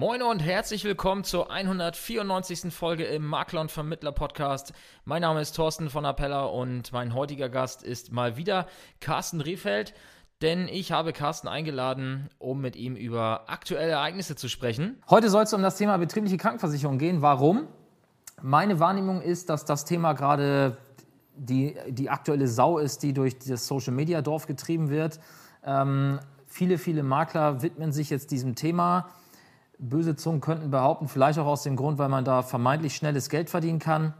Moin und herzlich willkommen zur 194. Folge im Makler und Vermittler Podcast. Mein Name ist Thorsten von Appella und mein heutiger Gast ist mal wieder Carsten Rehfeld, denn ich habe Carsten eingeladen, um mit ihm über aktuelle Ereignisse zu sprechen. Heute soll es um das Thema betriebliche Krankenversicherung gehen. Warum? Meine Wahrnehmung ist, dass das Thema gerade die, die aktuelle Sau ist, die durch das Social Media Dorf getrieben wird. Ähm, viele, viele Makler widmen sich jetzt diesem Thema Böse Zungen könnten behaupten, vielleicht auch aus dem Grund, weil man da vermeintlich schnelles Geld verdienen kann.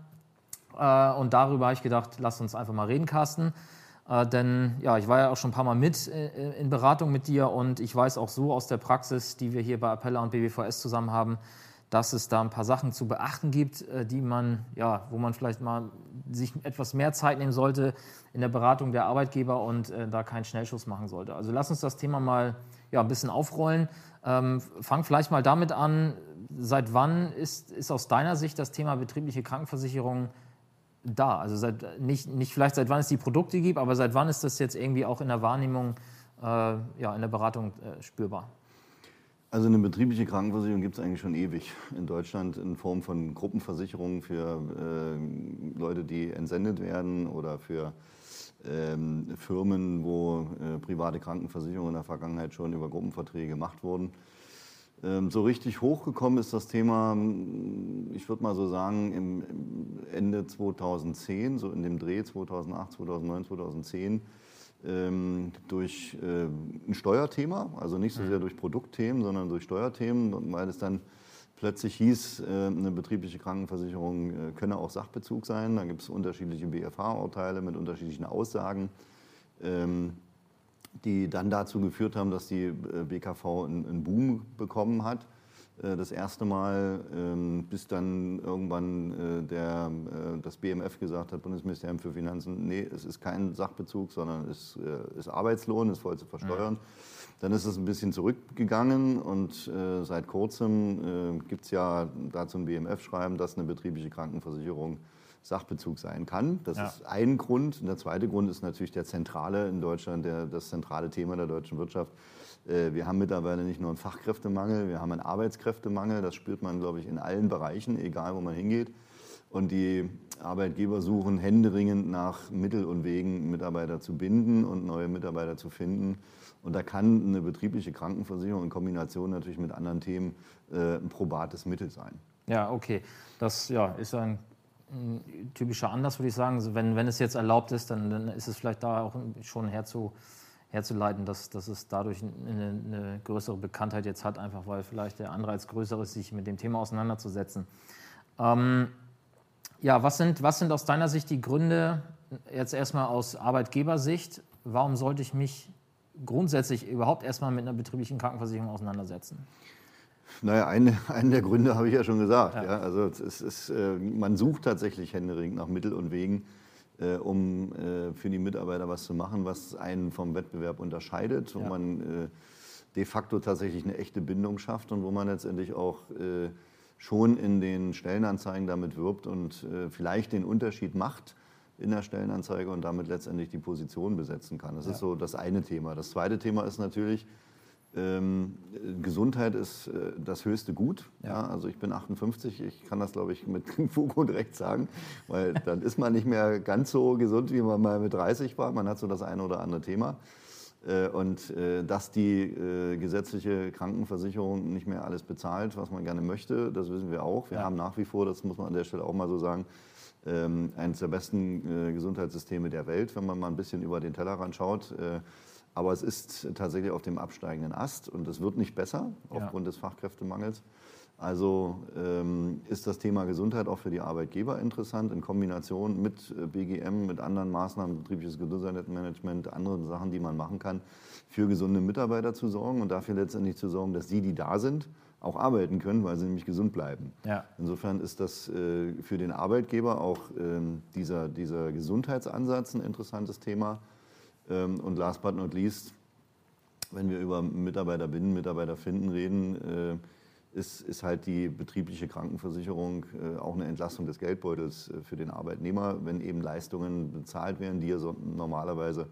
Äh, und darüber habe ich gedacht, lass uns einfach mal reden, Carsten. Äh, denn ja, ich war ja auch schon ein paar Mal mit äh, in Beratung mit dir und ich weiß auch so aus der Praxis, die wir hier bei Appella und BBVS zusammen haben, dass es da ein paar Sachen zu beachten gibt, die man, ja, wo man vielleicht mal sich etwas mehr Zeit nehmen sollte in der Beratung der Arbeitgeber und da keinen Schnellschuss machen sollte. Also lass uns das Thema mal ja, ein bisschen aufrollen. Ähm, fang vielleicht mal damit an, seit wann ist, ist aus deiner Sicht das Thema betriebliche Krankenversicherung da? Also seit, nicht, nicht vielleicht seit wann es die Produkte gibt, aber seit wann ist das jetzt irgendwie auch in der Wahrnehmung, äh, ja, in der Beratung äh, spürbar? Also eine betriebliche Krankenversicherung gibt es eigentlich schon ewig in Deutschland in Form von Gruppenversicherungen für äh, Leute, die entsendet werden oder für ähm, Firmen, wo äh, private Krankenversicherungen in der Vergangenheit schon über Gruppenverträge gemacht wurden. Ähm, so richtig hochgekommen ist das Thema, ich würde mal so sagen, im, Ende 2010, so in dem Dreh 2008, 2009, 2010, ähm, durch äh, ein Steuerthema, also nicht so sehr mhm. durch Produktthemen, sondern durch Steuerthemen, weil es dann plötzlich hieß, äh, eine betriebliche Krankenversicherung äh, könne auch Sachbezug sein. Da gibt es unterschiedliche BFH-Urteile mit unterschiedlichen Aussagen, ähm, die dann dazu geführt haben, dass die äh, BKV einen Boom bekommen hat. Das erste Mal, ähm, bis dann irgendwann der, das BMF gesagt hat, Bundesministerium für Finanzen, nee, es ist kein Sachbezug, sondern es ist Arbeitslohn, ist voll zu versteuern. Ja. Dann ist es ein bisschen zurückgegangen und äh, seit kurzem äh, gibt es ja dazu ein BMF-Schreiben, dass eine betriebliche Krankenversicherung Sachbezug sein kann. Das ja. ist ein Grund. Und der zweite Grund ist natürlich der zentrale in Deutschland, der, das zentrale Thema der deutschen Wirtschaft. Äh, wir haben mittlerweile nicht nur einen Fachkräftemangel, wir haben einen Arbeitskräftemangel. Das spürt man, glaube ich, in allen Bereichen, egal wo man hingeht. Und die Arbeitgeber suchen händeringend nach Mittel und Wegen, Mitarbeiter zu binden und neue Mitarbeiter zu finden. Und da kann eine betriebliche Krankenversicherung in Kombination natürlich mit anderen Themen äh, ein probates Mittel sein. Ja, okay. Das ja, ist ein, typischer Anlass, würde ich sagen. Also wenn, wenn es jetzt erlaubt ist, dann, dann ist es vielleicht da auch schon herzu, herzuleiten, dass, dass es dadurch eine, eine, größere Bekanntheit jetzt hat, einfach weil vielleicht der Anreiz größer ist, sich mit dem Thema auseinanderzusetzen. Ähm, ja, was sind, was sind aus deiner Sicht die Gründe, jetzt erstmal aus Arbeitgebersicht, warum sollte ich mich grundsätzlich überhaupt erstmal mit einer betrieblichen Krankenversicherung auseinandersetzen? Naja, eine, einen der Gründe habe ich ja schon gesagt. Ja. ja. Also es ist, äh, man sucht tatsächlich händeringend nach Mittel und Wegen, äh, um äh, für die Mitarbeiter was zu machen, was einen vom Wettbewerb unterscheidet, wo ja. man de facto tatsächlich eine echte Bindung schafft und wo man letztendlich auch schon in den Stellenanzeigen damit wirbt und äh, vielleicht den Unterschied macht in der Stellenanzeige und damit letztendlich die Position besetzen kann. Das ja. ist so das eine Thema. Das zweite Thema ist natürlich, ähm, Gesundheit ist äh, das höchste Gut. Ja. ja. also ich bin 58, ich kann das, glaube ich, mit Fug und Recht sagen, weil dann ist man nicht mehr ganz so gesund, wie man mal mit 30 war. Man hat so das eine oder andere Thema. Äh, und äh, dass die äh, gesetzliche Krankenversicherung nicht mehr alles bezahlt, was man gerne möchte, das wissen wir auch. Wir ja. haben nach wie vor, das muss man an der Stelle auch mal so sagen, ähm, eines der besten Gesundheitssysteme der Welt, wenn man mal ein bisschen über den Tellerrand schaut. Aber es ist tatsächlich auf dem absteigenden Ast und es wird nicht besser aufgrund ja. des Fachkräftemangels. Also ähm, ist das Thema Gesundheit auch für die Arbeitgeber interessant in Kombination mit äh, BGM, mit anderen Maßnahmen, betriebliches Gesundheitsmanagement, anderen Sachen, die man machen kann, für gesunde Mitarbeiter zu sorgen und dafür letztendlich zu sorgen, dass die, die da sind, auch arbeiten können, weil sie nämlich gesund bleiben. Ja. Insofern ist das äh, für den Arbeitgeber auch ähm, dieser, dieser Gesundheitsansatz ein interessantes Thema. Ähm, und last but not least, wenn wir über Mitarbeiter binden, Mitarbeiter finden reden, äh, ist, ist halt die betriebliche Krankenversicherung äh, auch eine Entlastung des Geldbeutels äh, für den Arbeitnehmer, wenn eben Leistungen bezahlt werden, die er so normalerweise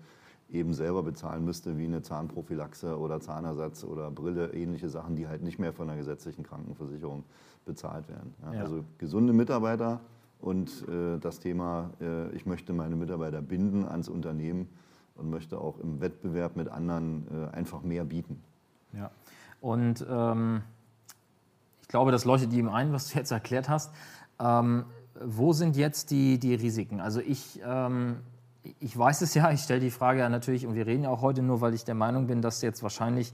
eben selber bezahlen müsste, wie eine Zahnprophylaxe oder Zahnersatz oder Brille, ähnliche Sachen, die halt nicht mehr von der gesetzlichen Krankenversicherung bezahlt werden. Ja, ja. Also gesunde Mitarbeiter und äh, das Thema, äh, ich möchte meine Mitarbeiter binden ans Unternehmen und möchte auch im Wettbewerb mit anderen äh, einfach mehr bieten. Ja, und ähm, ich glaube, das leuchtet ihm ein, was du jetzt erklärt hast. Ähm, wo sind jetzt die, die Risiken? Also ich, ähm, ich weiß es ja, ich stelle die Frage ja natürlich, und wir reden ja auch heute nur, weil ich der Meinung bin, dass jetzt wahrscheinlich,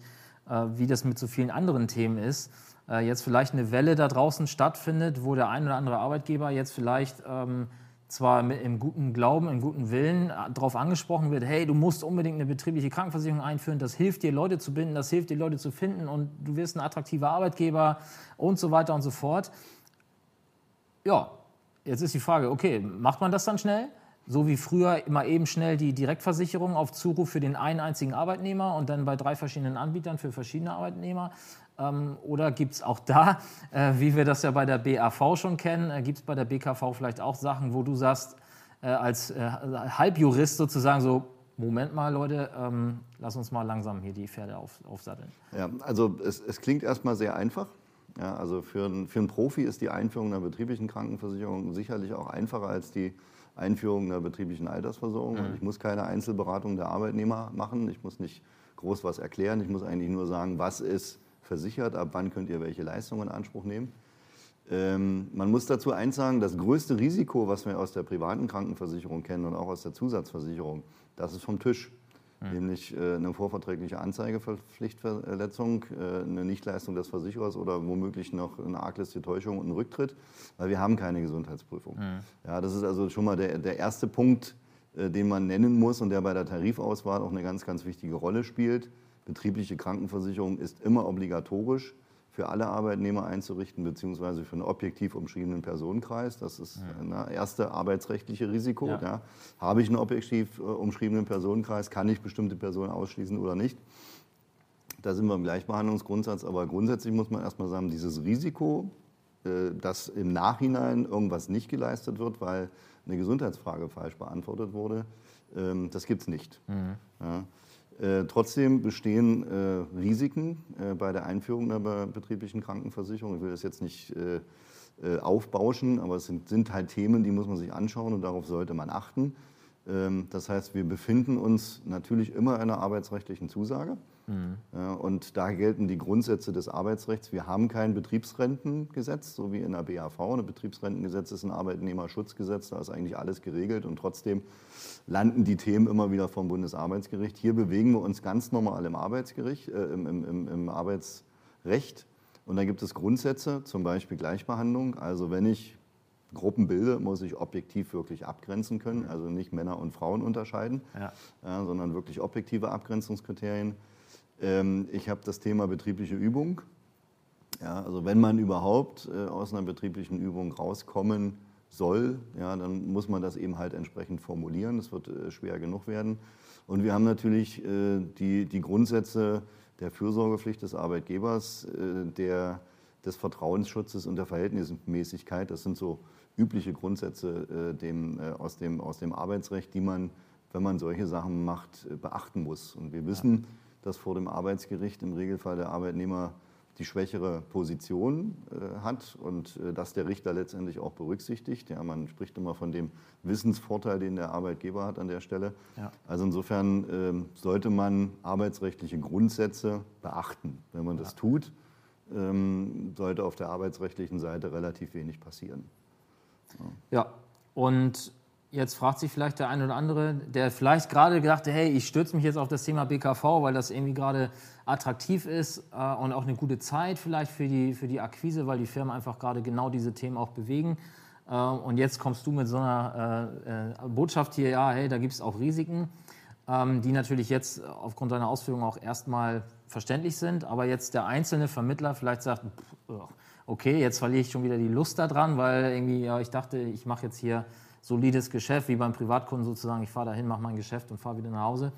äh, wie das mit so vielen anderen Themen ist, äh, jetzt vielleicht eine Welle da draußen stattfindet, wo der ein oder andere Arbeitgeber jetzt vielleicht ähm, zwar mit, im guten Glauben, im guten Willen äh, darauf angesprochen wird, hey, du musst unbedingt eine betriebliche Krankenversicherung einführen, das hilft dir, Leute zu binden, das hilft dir, Leute zu finden und du wirst ein attraktiver Arbeitgeber und so weiter und so fort. Ja, jetzt ist die Frage, okay, macht man das dann schnell? So wie früher immer eben schnell die Direktversicherung auf Zuruf für den einen einzigen Arbeitnehmer und dann bei drei verschiedenen Anbietern für verschiedene Arbeitnehmer. Ähm, oder gibt es auch da, äh, wie wir das ja bei der BAV schon kennen, äh, gibt es bei der BKV vielleicht auch Sachen, wo du sagst, äh, als Halbjurist sozusagen so, Moment mal, Leute, ähm, lass uns mal langsam hier die Pferde auf, aufsatteln. Ja, also es, es klingt erstmal sehr einfach. Ja, also für, ein, für einen Profi ist die Einführung einer betrieblichen Krankenversicherung sicherlich auch einfacher als die Einführung einer betrieblichen Altersversorgung. Mhm. Ich muss keine Einzelberatung der Arbeitnehmer machen. Ich muss nicht groß was erklären. Ich muss eigentlich nur sagen, was ist versichert, ab wann könnt ihr welche Leistungen in Anspruch nehmen. Ähm, man muss dazu eins sagen, das größte Risiko, was wir aus der privaten Krankenversicherung kennen und auch aus der Zusatzversicherung, das ist vom Tisch. Mhm. Nämlich äh, eine vorverträgliche Anzeigepflichtverletzung, äh, eine Nichtleistung des Versicherers oder womöglich noch eine arglistige Täuschung und ein Rücktritt, weil wir haben keine Gesundheitsprüfung. Mhm. Ja, das ist also schon mal der, der erste Punkt, äh, den man nennen muss und der bei der Tarifauswahl auch eine ganz, ganz wichtige Rolle spielt. Betriebliche Krankenversicherung ist immer obligatorisch für alle Arbeitnehmer einzurichten, beziehungsweise für einen objektiv umschriebenen Personenkreis. Das ist das erste arbeitsrechtliche Risiko. Ja. Ja. Habe ich einen objektiv äh, umschriebenen Personenkreis, kann ich bestimmte Personen ausschließen oder nicht? Da sind wir im Gleichbehandlungsgrundsatz, aber grundsätzlich muss man erstmal sagen, dieses Risiko, äh, dass im Nachhinein irgendwas nicht geleistet wird, weil eine Gesundheitsfrage falsch beantwortet wurde, ähm, das gibt es nicht. Mhm. Ja. Äh, trotzdem bestehen äh, Risiken äh, bei der Einführung einer betrieblichen Krankenversicherung. Ich will das jetzt nicht äh, äh, aufbauschen, aber es sind, sind, halt Themen, die muss man sich anschauen und darauf sollte man achten. Ähm, das heißt, wir befinden uns natürlich immer in einer arbeitsrechtlichen Zusage. Mhm. Und da gelten die Grundsätze des Arbeitsrechts. Wir haben kein Betriebsrentengesetz, so wie in der BAV. Ein Betriebsrentengesetz ist ein Arbeitnehmerschutzgesetz, da ist eigentlich alles geregelt und trotzdem landen die Themen immer wieder vom Bundesarbeitsgericht. Hier bewegen wir uns ganz normal im Arbeitsgericht, äh, im, im, im Arbeitsrecht. Und da gibt es Grundsätze, zum Beispiel Gleichbehandlung. Also wenn ich Gruppen bilde, muss ich objektiv wirklich abgrenzen können, also nicht Männer und Frauen unterscheiden, ja. Ja, sondern wirklich objektive Abgrenzungskriterien. Ähm, ich habe das Thema betriebliche Übung. Ja, also wenn man überhaupt äh, aus einer betrieblichen Übung rauskommen soll, ja, dann muss man das eben halt entsprechend formulieren. Das wird äh, schwer genug werden. Und wir haben natürlich äh, die, die Grundsätze der Fürsorgepflicht des Arbeitgebers, der, des Vertrauensschutzes und der Verhältnismäßigkeit. Das sind so übliche Grundsätze dem, aus, dem, aus dem Arbeitsrecht, die man, wenn man solche Sachen macht, beachten muss. Und wir wissen, dass vor dem Arbeitsgericht im Regelfall der Arbeitnehmer die schwächere Position äh, hat und äh, dass der Richter letztendlich auch berücksichtigt. Ja, man spricht immer von dem Wissensvorteil, den der Arbeitgeber hat an der Stelle. Ja. Also insofern äh, sollte man arbeitsrechtliche Grundsätze beachten. Wenn man ja. das tut, ähm, sollte auf der arbeitsrechtlichen Seite relativ wenig passieren. Ja, ja. und Jetzt fragt sich vielleicht der eine oder andere, der vielleicht gerade gedacht hat, hey, ich stürze mich jetzt auf das Thema BKV, weil das irgendwie gerade attraktiv ist äh, und auch eine gute Zeit vielleicht für die, für die Akquise, weil die Firmen einfach gerade genau diese Themen auch bewegen. Äh, und jetzt kommst du mit so einer äh, äh Botschaft hier, ja, hey, da gibt es auch Risiken, ähm, die natürlich jetzt aufgrund deiner Ausführungen auch erstmal verständlich sind, aber jetzt der einzelne Vermittler vielleicht sagt, okay, jetzt verliere ich schon wieder die Lust daran, weil irgendwie, ja, ich dachte, ich mache jetzt hier solides Geschäft, wie beim Privatkunden sozusagen. Ich fahre dahin, mache mein Geschäft und fahre wieder nach Hause.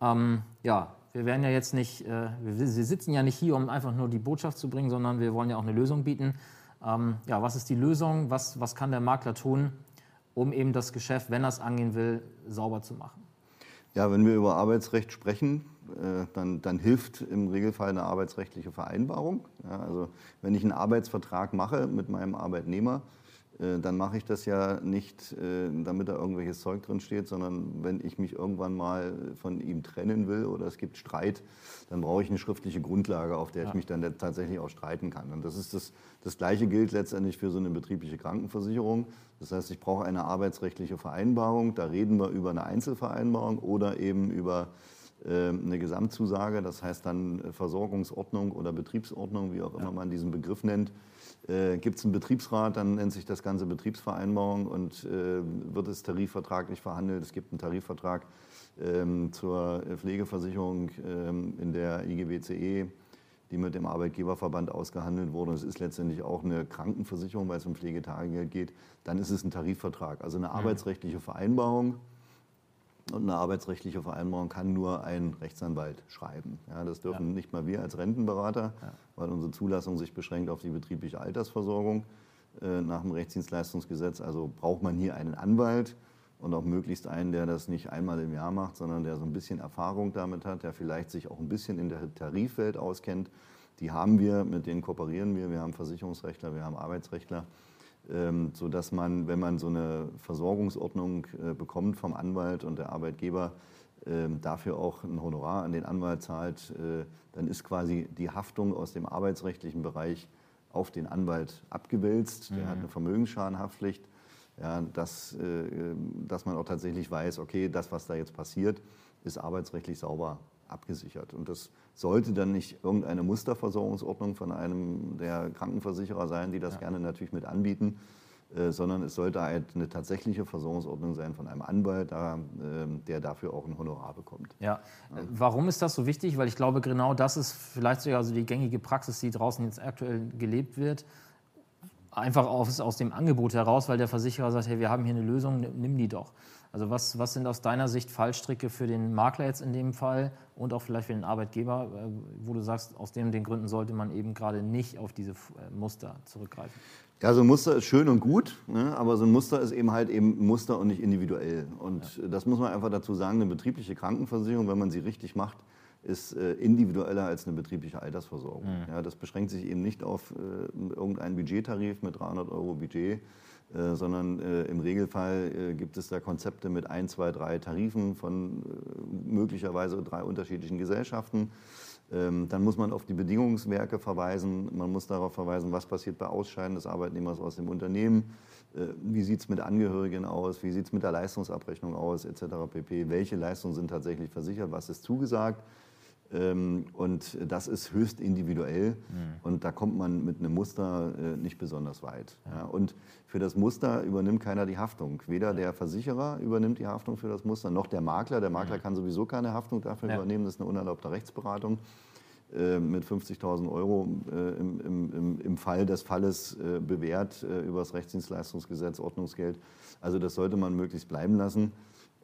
Ähm, ja, wir werden ja jetzt nicht, äh, wir, wir, sitzen ja nicht hier, um einfach nur die Botschaft zu bringen, sondern wir wollen ja auch eine Lösung bieten. Ähm, ja, was ist die Lösung? Was, was kann der Makler tun, um eben das Geschäft, wenn er es angehen will, sauber zu machen? Ja, wenn wir über Arbeitsrecht sprechen, äh, dann, dann, hilft im Regelfall eine arbeitsrechtliche Vereinbarung. Ja, also wenn ich einen Arbeitsvertrag mache mit meinem Arbeitnehmer, dann mache ich das ja nicht, äh, damit da irgendwelches Zeug drin steht, sondern wenn ich mich irgendwann mal von ihm trennen will oder es gibt Streit, dann brauche ich eine schriftliche Grundlage, auf der ja. ich mich dann tatsächlich auch streiten kann. Und das ist das, das Gleiche gilt letztendlich für so eine betriebliche Krankenversicherung. Das heißt, ich brauche eine arbeitsrechtliche Vereinbarung. Da reden wir über eine Einzelvereinbarung oder eben über äh, eine Gesamtzusage. Das heißt dann Versorgungsordnung oder Betriebsordnung, wie auch immer man diesen Begriff nennt. Äh, Gibt es einen Betriebsrat, dann nennt sich das Ganze Betriebsvereinbarung und äh, wird es tarifvertraglich verhandelt. Es gibt einen Tarifvertrag ähm, zur Pflegeversicherung ähm, in der IGBCE, die mit dem Arbeitgeberverband ausgehandelt wurde. Es ist letztendlich auch eine Krankenversicherung, weil es um Pflegetagegeld geht. Dann ist es ein Tarifvertrag, also eine mhm. arbeitsrechtliche Vereinbarung. Und eine arbeitsrechtliche Vereinbarung kann nur ein Rechtsanwalt schreiben. Ja, das dürfen ja. nicht mal wir als Rentenberater, ja. weil unsere Zulassung sich beschränkt auf die betriebliche Altersversorgung äh, nach dem Rechtsdienstleistungsgesetz. Also braucht man hier einen Anwalt und auch möglichst einen, der das nicht einmal im Jahr macht, sondern der so ein bisschen Erfahrung damit hat, der vielleicht sich auch ein bisschen in der Tarifwelt auskennt. Die haben wir, mit denen kooperieren wir. Wir haben Versicherungsrechtler, wir haben Arbeitsrechtler ähm, sodass man, wenn man so eine Versorgungsordnung äh, bekommt vom Anwalt und der Arbeitgeber ähm, dafür auch ein Honorar an den Anwalt zahlt, äh, dann ist quasi die Haftung aus dem arbeitsrechtlichen Bereich auf den Anwalt abgewälzt. Der mhm. hat eine Vermögensschadenhaftpflicht. Ja, dass, äh, dass man auch tatsächlich weiß, okay, das, was da jetzt passiert, ist arbeitsrechtlich sauber abgesichert. Und das sollte dann nicht irgendeine Musterversorgungsordnung von einem der Krankenversicherer sein, die das ja. gerne natürlich mit anbieten, äh, sondern es sollte halt eine tatsächliche Versorgungsordnung sein von einem Anwalt, da, äh, der dafür auch ein Honorar bekommt. Ja. ja. Warum ist das so wichtig? Weil ich glaube, genau das ist vielleicht sogar also die gängige Praxis, die draußen jetzt aktuell gelebt wird. Einfach aus, aus dem Angebot heraus, weil der Versicherer sagt, hey, wir haben hier eine Lösung, nimm die doch. Also was, was sind aus deiner Sicht Fallstricke für den Makler jetzt in dem Fall und auch vielleicht für den Arbeitgeber, äh, wo du sagst, aus den, den Gründen sollte man eben gerade nicht auf diese äh, Muster zurückgreifen? Ja, so ein Muster ist schön und gut, ne? aber so ein Muster ist eben halt eben Muster und nicht individuell. Und ja. das muss man einfach dazu sagen, eine betriebliche Krankenversicherung, wenn man sie richtig macht, ist äh, individueller als eine betriebliche Altersversorgung. Mhm. Ja, das beschränkt sich eben nicht auf äh, irgendeinen Budgettarif mit 300 Euro Budget, äh, sondern äh, im Regelfall äh, gibt es da Konzepte mit ein, zwei, drei Tarifen von möglicherweise drei unterschiedlichen Gesellschaften. Ähm, dann muss man auf die Bedingungswerke verweisen. Man muss darauf verweisen, was passiert bei Ausscheiden des Arbeitnehmers aus dem Unternehmen. Wie sieht es mit Angehörigen aus? Wie sieht es mit der Leistungsabrechnung aus? Etc. pp. Welche Leistungen sind tatsächlich versichert? Was ist zugesagt? Ähm, und das ist höchst individuell mhm. und da kommt man mit einem Muster äh, nicht besonders weit. Ja. Und für das Muster übernimmt keiner die Haftung. Weder der Versicherer übernimmt die Haftung für das Muster, noch der Makler. Der Makler mhm. kann sowieso keine Haftung dafür ja. übernehmen, das ist eine unerlaubte Rechtsberatung äh, mit 50.000 Euro äh, im, im, im, Fall des Falles bewährt über das Rechtsdienstleistungsgesetz, Ordnungsgeld. Also das sollte man möglichst bleiben lassen.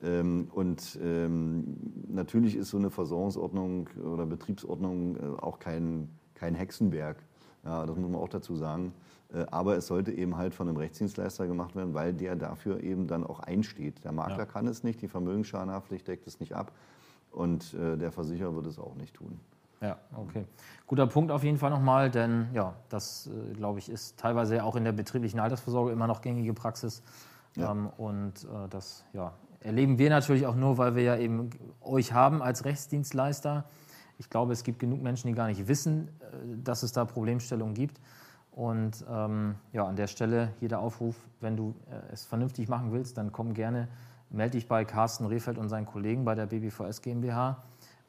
Ähm, und ähm, natürlich ist so eine Versorgungsordnung oder Betriebsordnung äh, auch kein, kein Hexenwerk. Ja, das muss man auch dazu sagen. Äh, aber es sollte eben halt von einem Rechtsdienstleister gemacht werden, weil der dafür eben dann auch einsteht. Der Makler ja. kann es nicht, die Vermögensschadenhaftpflicht deckt es nicht ab und äh, der Versicherer wird es auch nicht tun. Ja, okay. Guter Punkt auf jeden Fall nochmal, denn ja, das, glaube ich, ist teilweise auch in der betrieblichen Altersvorsorge immer noch gängige Praxis. Ja. Ähm, und das ja, erleben wir natürlich auch nur, weil wir ja eben euch haben als Rechtsdienstleister. Ich glaube, es gibt genug Menschen, die gar nicht wissen, äh, dass es da Problemstellungen gibt. Und ähm, ja, an der Stelle hier der Aufruf, wenn du äh, es vernünftig machen willst, dann komm gerne, melde dich bei Carsten Rehfeld und seinen Kollegen bei der BBVS GmbH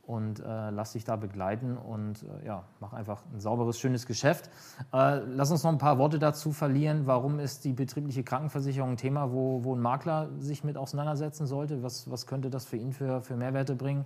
und äh, lass dich da begleiten und äh, ja, mach einfach ein sauberes, schönes Geschäft. Äh, lass uns noch ein paar Worte dazu verlieren. Warum ist die betriebliche Krankenversicherung ein Thema, wo, wo ein Makler sich mit auseinandersetzen sollte? Was, was könnte das für ihn für, für Mehrwerte bringen?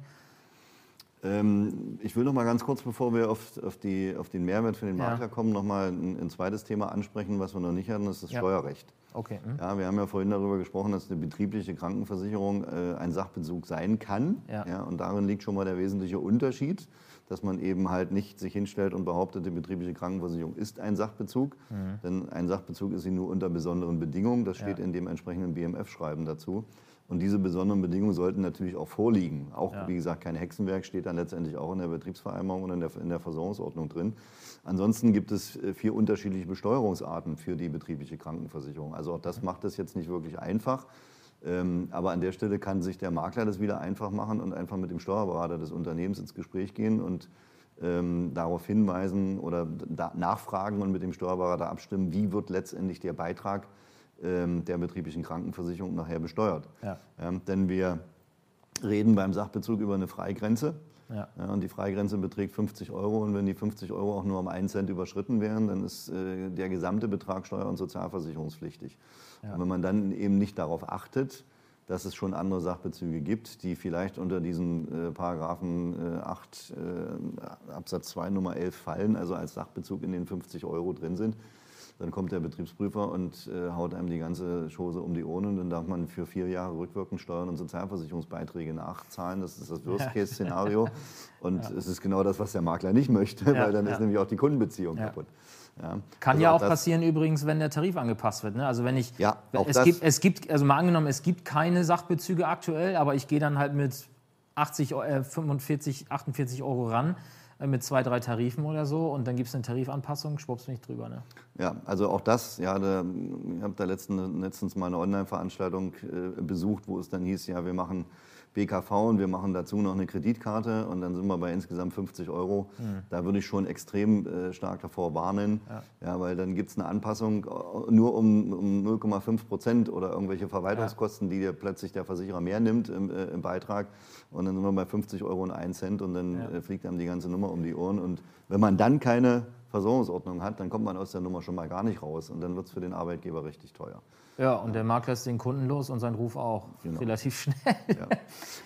Ähm, ich will noch mal ganz kurz, bevor wir auf, auf, die, auf den Mehrwert für den Makler ja. kommen, noch mal ein, ein, zweites Thema ansprechen, was wir noch nicht hatten, das ist das ja. Steuerrecht. Okay. Hm. Ja, wir haben ja vorhin darüber gesprochen, dass eine betriebliche Krankenversicherung äh, ein Sachbezug sein kann. Ja. ja. Und darin liegt schon mal der wesentliche Unterschied dass man eben halt nicht sich hinstellt und behauptet, die betriebliche Krankenversicherung ist ein Sachbezug. Mhm. Denn ein Sachbezug ist sie nur unter besonderen Bedingungen. Das steht ja. in dem entsprechenden BMF-Schreiben dazu. Und diese besonderen Bedingungen sollten natürlich auch vorliegen. Auch, ja. wie gesagt, kein Hexenwerk steht dann letztendlich auch in der Betriebsvereinbarung und in der, in der Versorgungsordnung drin. Ansonsten gibt es äh, vier unterschiedliche Besteuerungsarten für die betriebliche Krankenversicherung. Also auch das macht es jetzt nicht wirklich einfach. Ähm, aber an der Stelle kann sich der Makler das wieder einfach machen und einfach mit dem Steuerberater des Unternehmens ins Gespräch gehen und ähm, darauf hinweisen oder nachfragen und mit dem Steuerberater abstimmen, wie wird letztendlich der Beitrag der betrieblichen Krankenversicherung nachher besteuert. Ja. denn wir reden beim Sachbezug über eine Freigrenze. Ja. Ja, und die Freigrenze beträgt 50 Euro. Und wenn die 50 Euro auch nur um einen Cent überschritten wären, dann ist äh, der gesamte Betrag steuer- und sozialversicherungspflichtig. Ja. Und wenn man dann eben nicht darauf achtet, dass es schon andere Sachbezüge gibt, die vielleicht unter diesen äh, Paragraphen äh, 8 äh, Absatz 2 Nummer 11 fallen, also als Sachbezug in den 50 Euro drin sind, dann kommt der Betriebsprüfer und äh, haut einem die ganze Chose um die Ohren und dann darf man für vier Jahre rückwirkend Steuern und Sozialversicherungsbeiträge nachzahlen. Das ist das Worst-Case-Szenario. Und ja. es ist genau das, was der Makler nicht möchte, ja, weil dann ja. ist nämlich auch die Kundenbeziehung kaputt. Ja. Kann also ja auch, auch passieren übrigens, wenn der Tarif angepasst wird. Ne? Also wenn ich, ja, es, gibt, es gibt, also mal angenommen, es gibt keine Sachbezüge aktuell, aber ich gehe dann halt mit 80, äh, 45, 48 Euro ran mit zwei, drei Tarifen oder so und dann gibt es eine Tarifanpassung, schwuppst du nicht drüber. Ne? Ja, also auch das, ja, da, ich habe da letzten, letztens mal eine Online-Veranstaltung äh, besucht, wo es dann hieß, ja, wir machen BKV und wir machen dazu noch eine Kreditkarte und dann sind wir bei insgesamt 50 Euro. Mhm. Da würde ich schon extrem äh, stark davor warnen, ja. ja weil dann gibt es eine Anpassung äh, nur um, um 0,5 Prozent oder irgendwelche Verwaltungskosten, ja. die dir plötzlich der Versicherer mehr nimmt im, äh, im, Beitrag. Und dann sind wir bei 50 Euro und 1 Cent und dann ja. äh, fliegt einem die ganze Nummer um die Ohren. Und wenn man dann keine Versorgungsordnung hat, dann kommt man aus der Nummer schon mal gar nicht raus und dann wird es für den Arbeitgeber richtig teuer. Ja, und der Makler lässt den Kunden los und sein Ruf auch. Genau. Relativ schnell. Ja.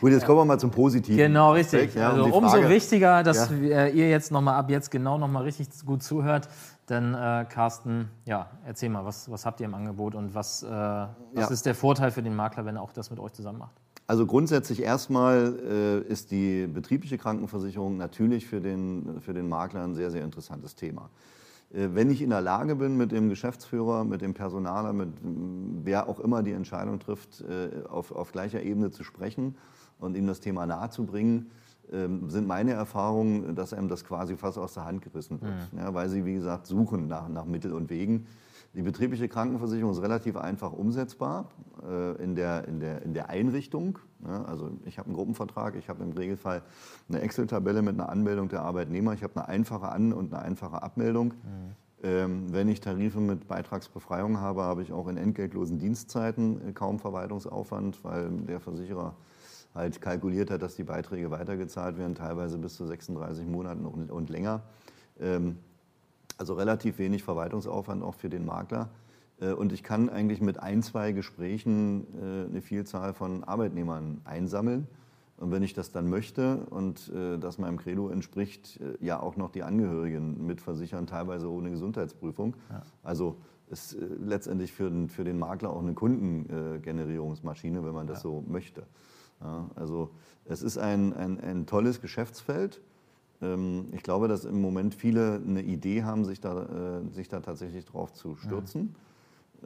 Gut, jetzt kommen wir mal zum Positiven. Genau, richtig. Ja, also um umso wichtiger, dass ja. ihr jetzt nochmal ab jetzt genau nochmal richtig gut zuhört. Denn äh, Carsten, ja, erzähl mal, was, was habt ihr im Angebot und was, äh, was ist der Vorteil für den Makler, wenn er auch das mit euch zusammen macht? Also grundsätzlich erstmal äh, ist die betriebliche Krankenversicherung natürlich für den, für den Makler ein sehr, sehr interessantes Thema. Äh, wenn ich in der Lage bin, mit dem Geschäftsführer, mit dem Personaler, mit wer auch immer die Entscheidung trifft, äh, auf, auf gleicher Ebene zu sprechen und ihm das Thema nahezubringen, sind meine Erfahrungen, dass einem das quasi fast aus der Hand gerissen wird. Mhm. Ja, weil sie, wie gesagt, suchen nach, nach Mittel und Wegen. Die betriebliche Krankenversicherung ist relativ einfach umsetzbar äh, in, der, in, der, in der Einrichtung. Ja, also ich habe einen Gruppenvertrag, ich habe im Regelfall eine Excel-Tabelle mit einer Anmeldung der Arbeitnehmer, ich habe eine einfache An- und eine einfache Abmeldung. Mhm. Ähm, wenn ich Tarife mit Beitragsbefreiung habe, habe ich auch in entgeltlosen Dienstzeiten äh, kaum Verwaltungsaufwand, weil der Versicherer halt kalkuliert hat, dass die Beiträge weitergezahlt werden, teilweise bis zu 36 Monaten und, und länger. Ähm, also relativ wenig Verwaltungsaufwand auch für den Makler. Äh, und ich kann eigentlich mit ein, zwei Gesprächen äh, eine Vielzahl von Arbeitnehmern einsammeln. Und wenn ich das dann möchte und äh, das meinem Credo entspricht, ja auch noch die Angehörigen mitversichern, teilweise ohne Gesundheitsprüfung. Ja. Also ist letztendlich für den, für den Makler auch eine Kundengenerierungsmaschine, wenn man das ja. so möchte. Ja, also es ist ein, ein, ein tolles Geschäftsfeld. Ähm, ich glaube, dass im Moment viele eine Idee haben, sich da, äh, sich da tatsächlich drauf zu stürzen. Ja.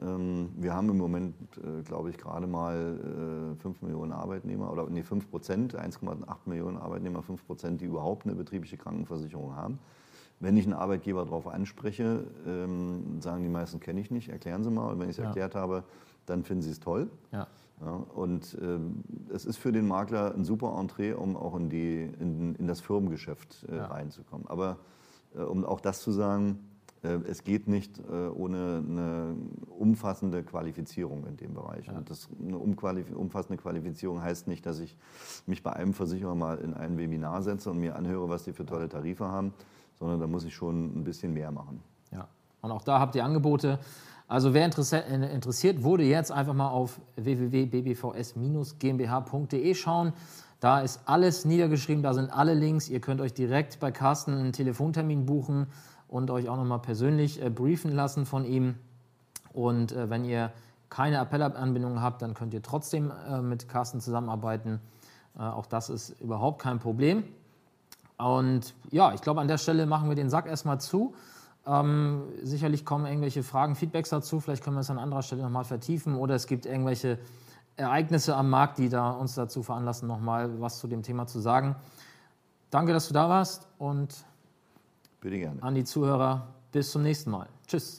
Ähm, wir haben im Moment, äh, glaube ich, gerade mal 5 äh, Millionen Arbeitnehmer, oder nee, 5 Prozent, 1,8 Millionen Arbeitnehmer, 5 Prozent, die überhaupt eine betriebliche Krankenversicherung haben. Wenn ich einen Arbeitgeber darauf anspreche, ähm, sagen die meisten, kenne ich nicht, erklären Sie mal. Und wenn ich es ja. erklärt habe, dann finden sie es toll. Ja. Ja, und ähm, es ist für den Makler ein super Entree, um auch in, die, in, in das Firmengeschäft äh, ja. reinzukommen. Aber äh, um auch das zu sagen, äh, es geht nicht äh, ohne eine umfassende Qualifizierung in dem Bereich. Ja. Und das, eine umfassende Qualifizierung heißt nicht, dass ich mich bei einem Versicherer mal in ein Webinar setze und mir anhöre, was die für tolle Tarife haben, sondern da muss ich schon ein bisschen mehr machen. Ja, und auch da habt ihr Angebote. Also wer interessiert wurde, jetzt einfach mal auf www.bbvs-gmbh.de schauen. Da ist alles niedergeschrieben, da sind alle Links. Ihr könnt euch direkt bei Carsten einen Telefontermin buchen und euch auch nochmal persönlich äh, briefen lassen von ihm. Und äh, wenn ihr keine Appell-Anbindung habt, dann könnt ihr trotzdem äh, mit Carsten zusammenarbeiten. Äh, auch das ist überhaupt kein Problem. Und ja, ich glaube, an der Stelle machen wir den Sack erstmal zu. Ähm, sicherlich kommen irgendwelche Fragen, Feedbacks dazu. Vielleicht können wir es an anderer Stelle nochmal vertiefen. Oder es gibt irgendwelche Ereignisse am Markt, die da uns dazu veranlassen, nochmal was zu dem Thema zu sagen. Danke, dass du da warst und an die Zuhörer bis zum nächsten Mal. Tschüss.